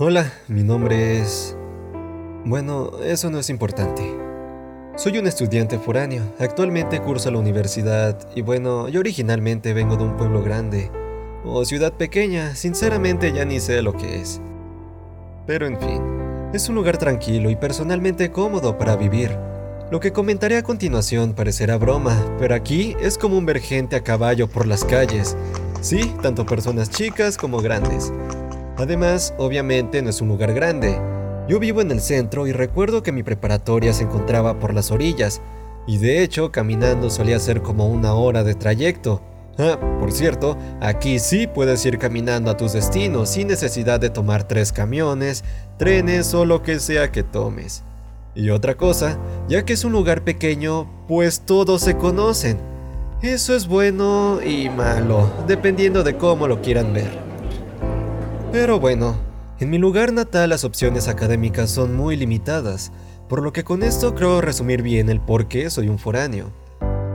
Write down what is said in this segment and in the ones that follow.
Hola, mi nombre es... Bueno, eso no es importante. Soy un estudiante foráneo. Actualmente curso la universidad y bueno, yo originalmente vengo de un pueblo grande o ciudad pequeña. Sinceramente ya ni sé lo que es. Pero en fin, es un lugar tranquilo y personalmente cómodo para vivir. Lo que comentaré a continuación parecerá broma, pero aquí es como un ver gente a caballo por las calles. Sí, tanto personas chicas como grandes. Además, obviamente no es un lugar grande. Yo vivo en el centro y recuerdo que mi preparatoria se encontraba por las orillas, y de hecho caminando solía ser como una hora de trayecto. Ah, por cierto, aquí sí puedes ir caminando a tus destinos sin necesidad de tomar tres camiones, trenes o lo que sea que tomes. Y otra cosa, ya que es un lugar pequeño, pues todos se conocen. Eso es bueno y malo, dependiendo de cómo lo quieran ver. Pero bueno, en mi lugar natal las opciones académicas son muy limitadas, por lo que con esto creo resumir bien el por qué soy un foráneo.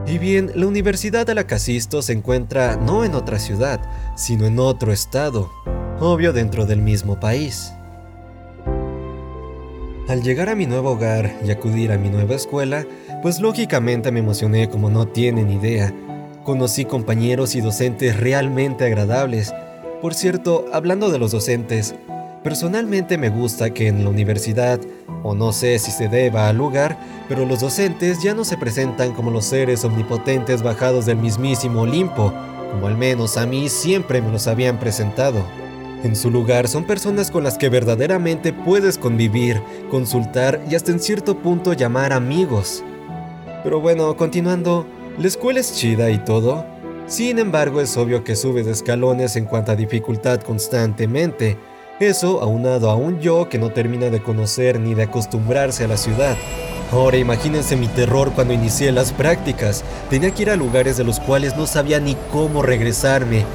Y bien, la Universidad de la Casisto se encuentra no en otra ciudad, sino en otro estado, obvio dentro del mismo país. Al llegar a mi nuevo hogar y acudir a mi nueva escuela, pues lógicamente me emocioné como no tienen idea. Conocí compañeros y docentes realmente agradables, por cierto, hablando de los docentes, personalmente me gusta que en la universidad, o no sé si se deba al lugar, pero los docentes ya no se presentan como los seres omnipotentes bajados del mismísimo Olimpo, como al menos a mí siempre me los habían presentado. En su lugar son personas con las que verdaderamente puedes convivir, consultar y hasta en cierto punto llamar amigos. Pero bueno, continuando, la escuela es chida y todo, sin embargo, es obvio que sube de escalones en cuanto a dificultad constantemente. Eso aunado a un yo que no termina de conocer ni de acostumbrarse a la ciudad. Ahora imagínense mi terror cuando inicié las prácticas. Tenía que ir a lugares de los cuales no sabía ni cómo regresarme.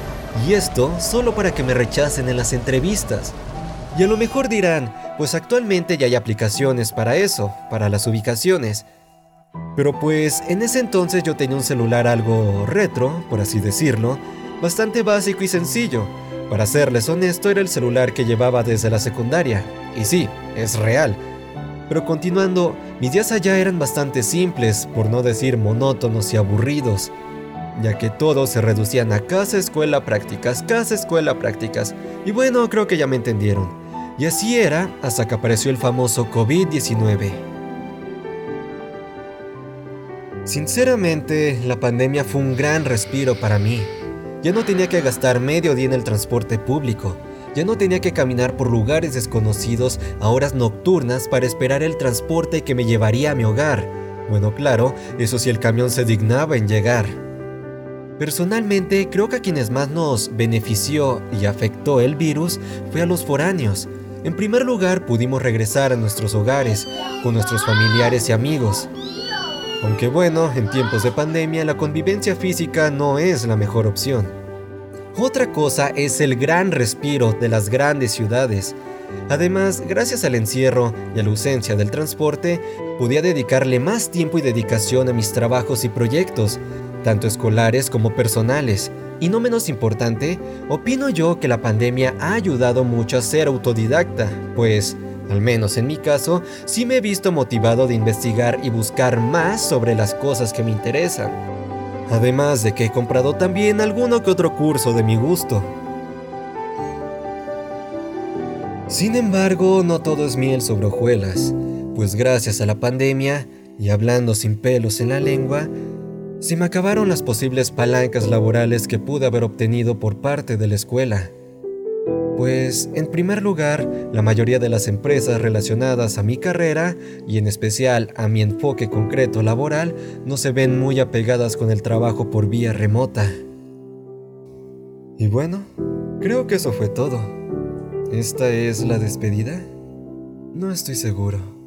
Y esto solo para que me rechacen en las entrevistas. Y a lo mejor dirán, pues actualmente ya hay aplicaciones para eso, para las ubicaciones. Pero pues en ese entonces yo tenía un celular algo retro, por así decirlo, bastante básico y sencillo. Para serles honesto, era el celular que llevaba desde la secundaria. Y sí, es real. Pero continuando, mis días allá eran bastante simples, por no decir monótonos y aburridos, ya que todos se reducían a casa, escuela, prácticas, casa, escuela, prácticas. Y bueno, creo que ya me entendieron. Y así era hasta que apareció el famoso COVID-19. Sinceramente, la pandemia fue un gran respiro para mí. Ya no tenía que gastar medio día en el transporte público. Ya no tenía que caminar por lugares desconocidos a horas nocturnas para esperar el transporte que me llevaría a mi hogar. Bueno, claro, eso si el camión se dignaba en llegar. Personalmente, creo que a quienes más nos benefició y afectó el virus fue a los foráneos. En primer lugar, pudimos regresar a nuestros hogares, con nuestros familiares y amigos. Aunque bueno, en tiempos de pandemia la convivencia física no es la mejor opción. Otra cosa es el gran respiro de las grandes ciudades. Además, gracias al encierro y a la ausencia del transporte, podía dedicarle más tiempo y dedicación a mis trabajos y proyectos, tanto escolares como personales. Y no menos importante, opino yo que la pandemia ha ayudado mucho a ser autodidacta, pues al menos en mi caso, sí me he visto motivado de investigar y buscar más sobre las cosas que me interesan. Además de que he comprado también alguno que otro curso de mi gusto. Sin embargo, no todo es miel sobre hojuelas, pues gracias a la pandemia, y hablando sin pelos en la lengua, se me acabaron las posibles palancas laborales que pude haber obtenido por parte de la escuela. Pues, en primer lugar, la mayoría de las empresas relacionadas a mi carrera, y en especial a mi enfoque concreto laboral, no se ven muy apegadas con el trabajo por vía remota. Y bueno, creo que eso fue todo. ¿Esta es la despedida? No estoy seguro.